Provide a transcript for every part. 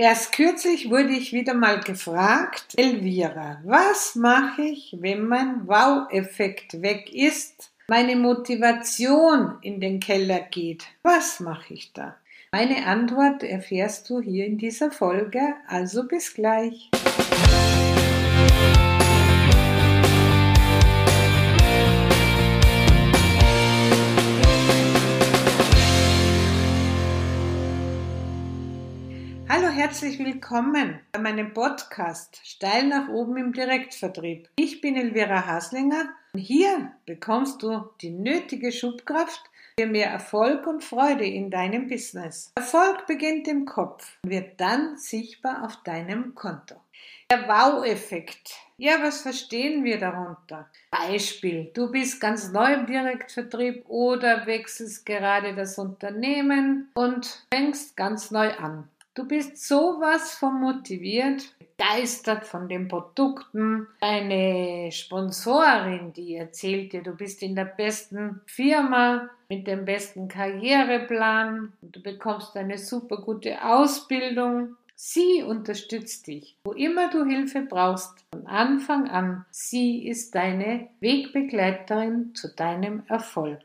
Erst kürzlich wurde ich wieder mal gefragt, Elvira, was mache ich, wenn mein Wow-Effekt weg ist, meine Motivation in den Keller geht? Was mache ich da? Meine Antwort erfährst du hier in dieser Folge, also bis gleich. Herzlich willkommen bei meinem Podcast Steil nach oben im Direktvertrieb. Ich bin Elvira Haslinger und hier bekommst du die nötige Schubkraft für mehr Erfolg und Freude in deinem Business. Erfolg beginnt im Kopf und wird dann sichtbar auf deinem Konto. Der Wow-Effekt. Ja, was verstehen wir darunter? Beispiel, du bist ganz neu im Direktvertrieb oder wechselst gerade das Unternehmen und fängst ganz neu an. Du bist sowas von motiviert, begeistert von den Produkten. Deine Sponsorin, die erzählt dir, du bist in der besten Firma mit dem besten Karriereplan. Du bekommst eine super gute Ausbildung. Sie unterstützt dich, wo immer du Hilfe brauchst, von Anfang an. Sie ist deine Wegbegleiterin zu deinem Erfolg.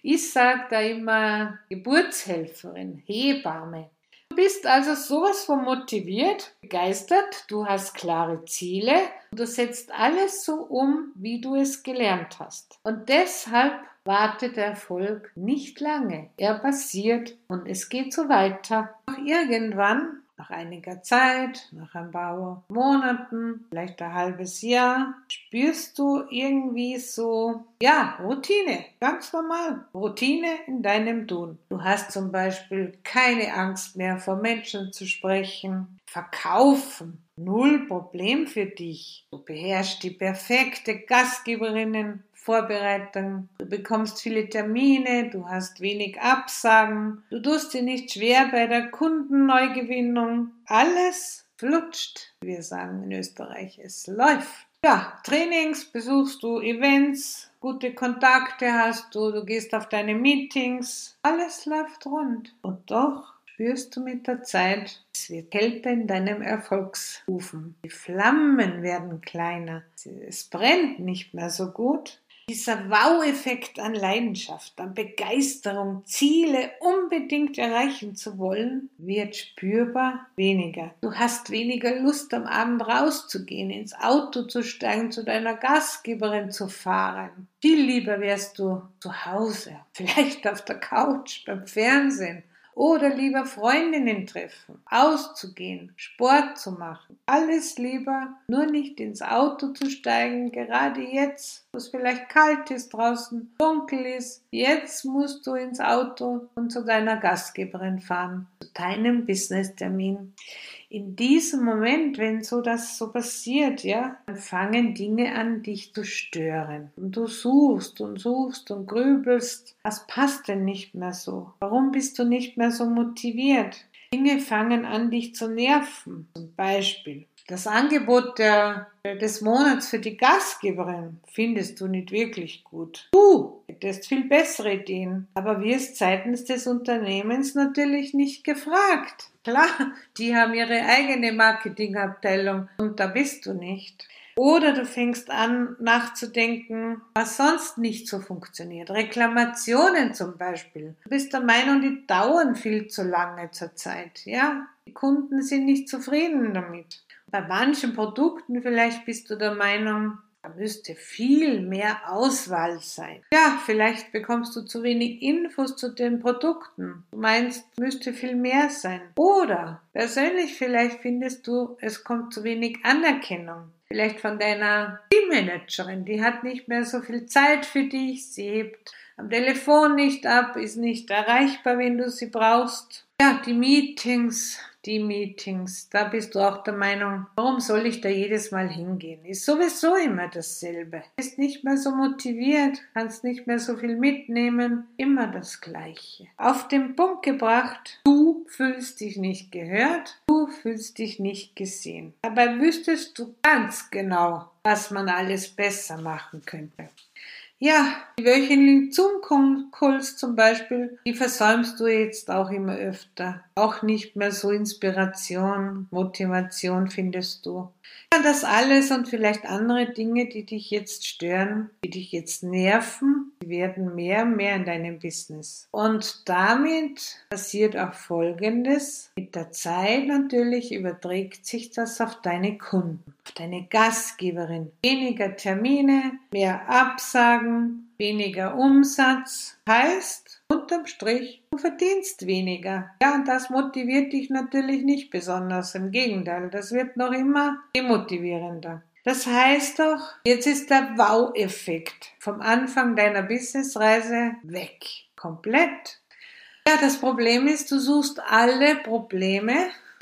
Ich sage da immer Geburtshelferin, Hebamme. Du bist also sowas von motiviert, begeistert, du hast klare Ziele und du setzt alles so um, wie du es gelernt hast. Und deshalb wartet der Erfolg nicht lange. Er passiert und es geht so weiter. Auch irgendwann nach einiger Zeit, nach ein paar Monaten, vielleicht ein halbes Jahr, spürst du irgendwie so, ja, Routine, ganz normal, Routine in deinem Tun. Du hast zum Beispiel keine Angst mehr vor Menschen zu sprechen, verkaufen, null Problem für dich. Du beherrschst die perfekte Gastgeberinnen Vorbereitung. Du bekommst viele Termine, du hast wenig Absagen, du tust dir nicht schwer bei der Kundenneugewinnung. Alles flutscht, wir sagen in Österreich. Es läuft. Ja, Trainings, besuchst du Events, gute Kontakte hast du, du gehst auf deine Meetings. Alles läuft rund. Und doch spürst du mit der Zeit, es wird kälter in deinem Erfolgsofen. Die Flammen werden kleiner. Es brennt nicht mehr so gut. Dieser Wow-Effekt an Leidenschaft, an Begeisterung, Ziele unbedingt erreichen zu wollen, wird spürbar weniger. Du hast weniger Lust, am Abend rauszugehen, ins Auto zu steigen, zu deiner Gastgeberin zu fahren. Viel lieber wärst du zu Hause, vielleicht auf der Couch, beim Fernsehen oder lieber Freundinnen treffen, auszugehen, Sport zu machen. Alles lieber, nur nicht ins Auto zu steigen, gerade jetzt, wo es vielleicht kalt ist draußen, dunkel ist. Jetzt musst du ins Auto und zu deiner Gastgeberin fahren, zu deinem Business-Termin in diesem Moment, wenn so das so passiert, ja, dann fangen Dinge an, dich zu stören. Und du suchst und suchst und grübelst. Was passt denn nicht mehr so? Warum bist du nicht mehr so motiviert? Dinge fangen an, dich zu nerven. Zum Beispiel, das Angebot der, des Monats für die Gastgeberin findest du nicht wirklich gut. Du hättest viel bessere Ideen, aber wirst seitens des Unternehmens natürlich nicht gefragt. Klar, die haben ihre eigene Marketingabteilung und da bist du nicht. Oder du fängst an nachzudenken, was sonst nicht so funktioniert. Reklamationen zum Beispiel. Du bist der Meinung, die dauern viel zu lange zur Zeit. Ja, die Kunden sind nicht zufrieden damit. Bei manchen Produkten vielleicht bist du der Meinung, da müsste viel mehr Auswahl sein. Ja, vielleicht bekommst du zu wenig Infos zu den Produkten. Du meinst, müsste viel mehr sein. Oder persönlich vielleicht findest du, es kommt zu wenig Anerkennung. Vielleicht von deiner Teammanagerin, die hat nicht mehr so viel Zeit für dich, sie hebt am Telefon nicht ab, ist nicht erreichbar, wenn du sie brauchst. Ja, die Meetings, die Meetings, da bist du auch der Meinung, warum soll ich da jedes Mal hingehen? Ist sowieso immer dasselbe. Ist nicht mehr so motiviert, kannst nicht mehr so viel mitnehmen, immer das Gleiche. Auf den Punkt gebracht, du fühlst dich nicht gehört, du fühlst dich nicht gesehen. Dabei wüsstest du ganz genau, was man alles besser machen könnte. Ja, die wöchentlichen Zoom-Calls zum Beispiel, die versäumst du jetzt auch immer öfter. Auch nicht mehr so Inspiration, Motivation findest du. Das alles und vielleicht andere Dinge, die dich jetzt stören, die dich jetzt nerven, werden mehr und mehr in deinem Business. Und damit passiert auch Folgendes. Mit der Zeit natürlich überträgt sich das auf deine Kunden, auf deine Gastgeberin. Weniger Termine, mehr Absagen, weniger Umsatz. Heißt, unterm Strich, du verdienst weniger. Ja, und das motiviert dich natürlich nicht besonders. Im Gegenteil, das wird noch immer demotivierender. Das heißt doch, jetzt ist der Wow-Effekt vom Anfang deiner Businessreise weg. Komplett. Ja, das Problem ist, du suchst alle Probleme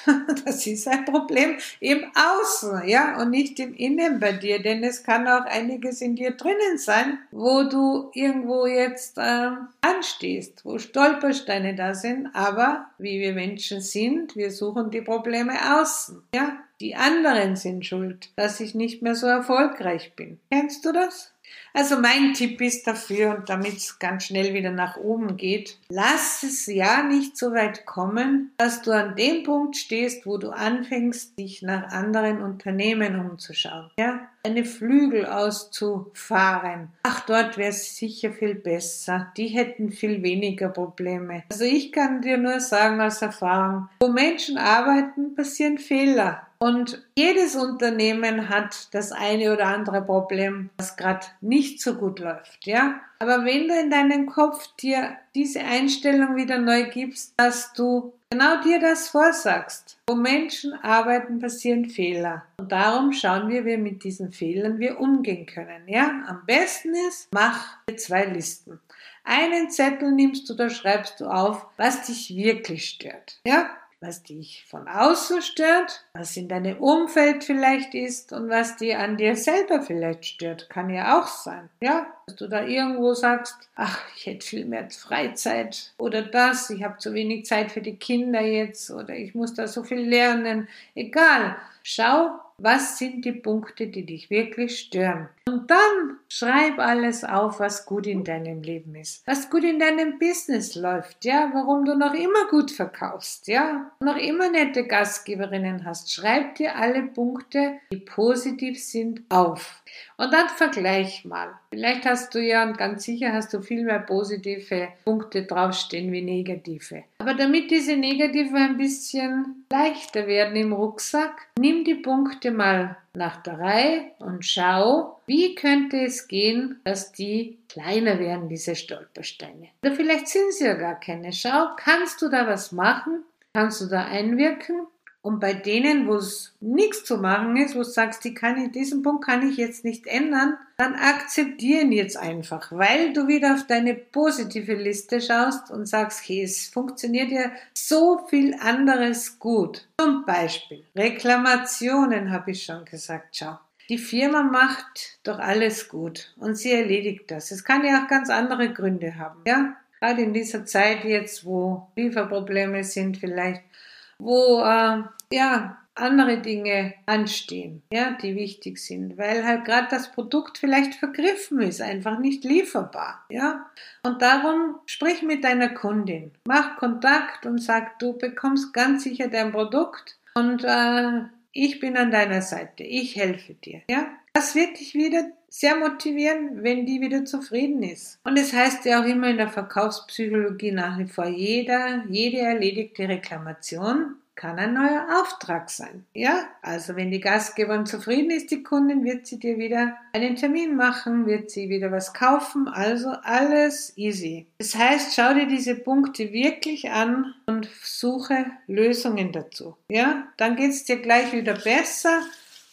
Das ist ein Problem im Außen, ja, und nicht im Innen bei dir, denn es kann auch einiges in dir drinnen sein, wo du irgendwo jetzt äh, anstehst, wo Stolpersteine da sind, aber wie wir Menschen sind, wir suchen die Probleme außen, ja. Die anderen sind schuld, dass ich nicht mehr so erfolgreich bin. Kennst du das? Also mein Tipp ist dafür, und damit es ganz schnell wieder nach oben geht, lass es ja nicht so weit kommen, dass du an dem Punkt stehst, wo du anfängst, dich nach anderen Unternehmen umzuschauen. Ja? Eine Flügel auszufahren. Ach, dort wäre es sicher viel besser. Die hätten viel weniger Probleme. Also ich kann dir nur sagen aus Erfahrung, wo Menschen arbeiten, passieren Fehler. Und jedes Unternehmen hat das eine oder andere Problem, das gerade nicht so gut läuft, ja. Aber wenn du in deinem Kopf dir diese Einstellung wieder neu gibst, dass du genau dir das vorsagst, wo Menschen arbeiten, passieren Fehler. Und darum schauen wir, wie mit diesen Fehlern wir umgehen können, ja. Am besten ist, mach zwei Listen. Einen Zettel nimmst du, da schreibst du auf, was dich wirklich stört, ja was dich von außen stört, was in deinem Umfeld vielleicht ist und was dir an dir selber vielleicht stört. Kann ja auch sein. Ja, dass du da irgendwo sagst, ach, ich hätte viel mehr Freizeit oder das, ich habe zu wenig Zeit für die Kinder jetzt oder ich muss da so viel lernen. Egal. Schau, was sind die Punkte, die dich wirklich stören. Und dann schreib alles auf, was gut in deinem Leben ist, was gut in deinem Business läuft, ja, warum du noch immer gut verkaufst, ja, noch immer nette Gastgeberinnen hast. Schreib dir alle Punkte, die positiv sind, auf. Und dann vergleich mal. Vielleicht hast du ja, und ganz sicher hast du viel mehr positive Punkte draufstehen wie negative. Aber damit diese negative ein bisschen leichter werden im Rucksack, nimm die Punkte mal nach der Reihe und schau, wie könnte es gehen, dass die kleiner werden, diese Stolpersteine. Oder vielleicht sind sie ja gar keine. Schau, kannst du da was machen? Kannst du da einwirken? Und bei denen, wo es nichts zu machen ist, wo du sagst, die kann ich, diesen Punkt kann ich jetzt nicht ändern, dann akzeptieren jetzt einfach, weil du wieder auf deine positive Liste schaust und sagst, hey, es funktioniert ja so viel anderes gut. Zum Beispiel Reklamationen, habe ich schon gesagt, schau. Die Firma macht doch alles gut und sie erledigt das. Es kann ja auch ganz andere Gründe haben, ja? Gerade in dieser Zeit jetzt, wo Lieferprobleme sind vielleicht, wo äh, ja andere Dinge anstehen, ja, die wichtig sind, weil halt gerade das Produkt vielleicht vergriffen ist, einfach nicht lieferbar, ja. Und darum sprich mit deiner Kundin, mach Kontakt und sag, du bekommst ganz sicher dein Produkt und äh, ich bin an deiner Seite, ich helfe dir, ja. Das wird dich wieder sehr motivieren, wenn die wieder zufrieden ist. Und es heißt ja auch immer in der Verkaufspsychologie nach wie vor, jeder, jede erledigte Reklamation kann ein neuer Auftrag sein. Ja, also wenn die Gastgeberin zufrieden ist, die Kundin, wird sie dir wieder einen Termin machen, wird sie wieder was kaufen, also alles easy. Das heißt, schau dir diese Punkte wirklich an und suche Lösungen dazu. Ja, dann geht's dir gleich wieder besser.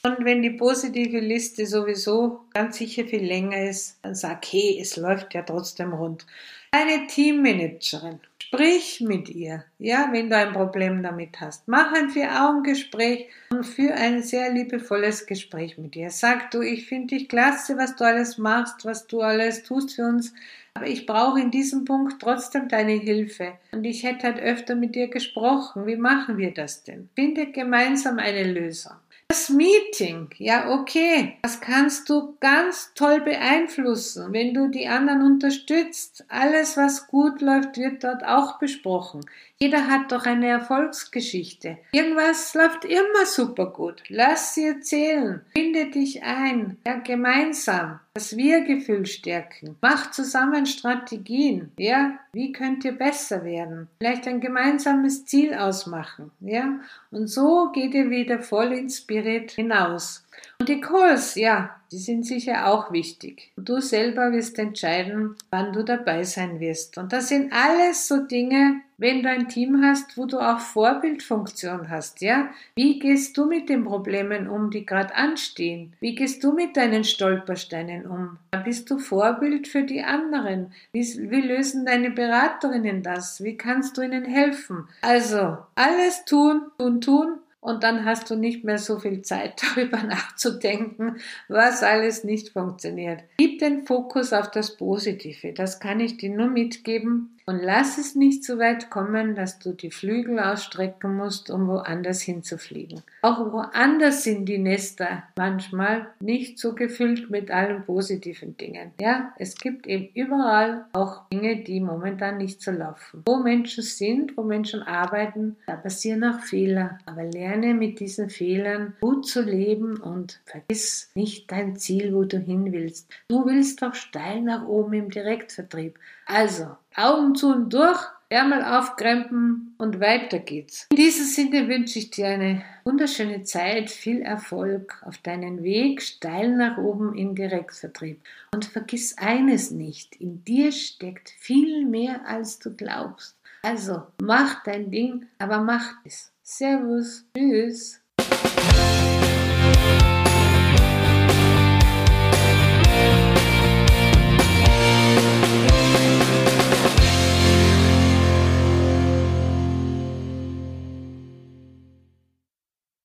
Und wenn die positive Liste sowieso ganz sicher viel länger ist, dann sag, hey, es läuft ja trotzdem rund. Eine Teammanagerin. Sprich mit ihr, ja, wenn du ein Problem damit hast. Mach ein Vier-Augen-Gespräch und führ ein sehr liebevolles Gespräch mit ihr. Sag du, ich finde dich klasse, was du alles machst, was du alles tust für uns, aber ich brauche in diesem Punkt trotzdem deine Hilfe. Und ich hätte halt öfter mit dir gesprochen. Wie machen wir das denn? Finde gemeinsam eine Lösung. Das Meeting, ja okay, das kannst du ganz toll beeinflussen, wenn du die anderen unterstützt. Alles, was gut läuft, wird dort auch besprochen. Jeder hat doch eine Erfolgsgeschichte. Irgendwas läuft immer super gut. Lass sie erzählen. Finde dich ein. Ja, gemeinsam. Das Wir-Gefühl stärken. Mach zusammen Strategien. Ja, wie könnt ihr besser werden? Vielleicht ein gemeinsames Ziel ausmachen. Ja, und so geht ihr wieder voll inspiriert hinaus. Und die Calls, ja, die sind sicher auch wichtig. Du selber wirst entscheiden, wann du dabei sein wirst. Und das sind alles so Dinge, wenn du ein Team hast, wo du auch Vorbildfunktion hast, ja? Wie gehst du mit den Problemen um, die gerade anstehen? Wie gehst du mit deinen Stolpersteinen um? Bist du Vorbild für die anderen? Wie, wie lösen deine Beraterinnen das? Wie kannst du ihnen helfen? Also, alles tun, tun, tun und dann hast du nicht mehr so viel Zeit darüber nachzudenken, was alles nicht funktioniert. Gib den Fokus auf das Positive, das kann ich dir nur mitgeben und lass es nicht so weit kommen, dass du die Flügel ausstrecken musst, um woanders hinzufliegen. Auch woanders sind die Nester manchmal nicht so gefüllt mit allen positiven Dingen. Ja, es gibt eben überall auch Dinge, die momentan nicht so laufen. Wo Menschen sind, wo Menschen arbeiten, da passieren auch Fehler. Aber lerne mit diesen Fehlern gut zu leben und vergiss nicht dein Ziel, wo du hin willst. Du willst doch steil nach oben im Direktvertrieb. Also, Augen zu und durch, Ärmel aufkrempen und weiter geht's. In diesem Sinne wünsche ich dir eine wunderschöne Zeit, viel Erfolg auf deinen Weg steil nach oben im Direktvertrieb. Und vergiss eines nicht, in dir steckt viel mehr als du glaubst. Also mach dein Ding, aber mach es. Servus, tschüss.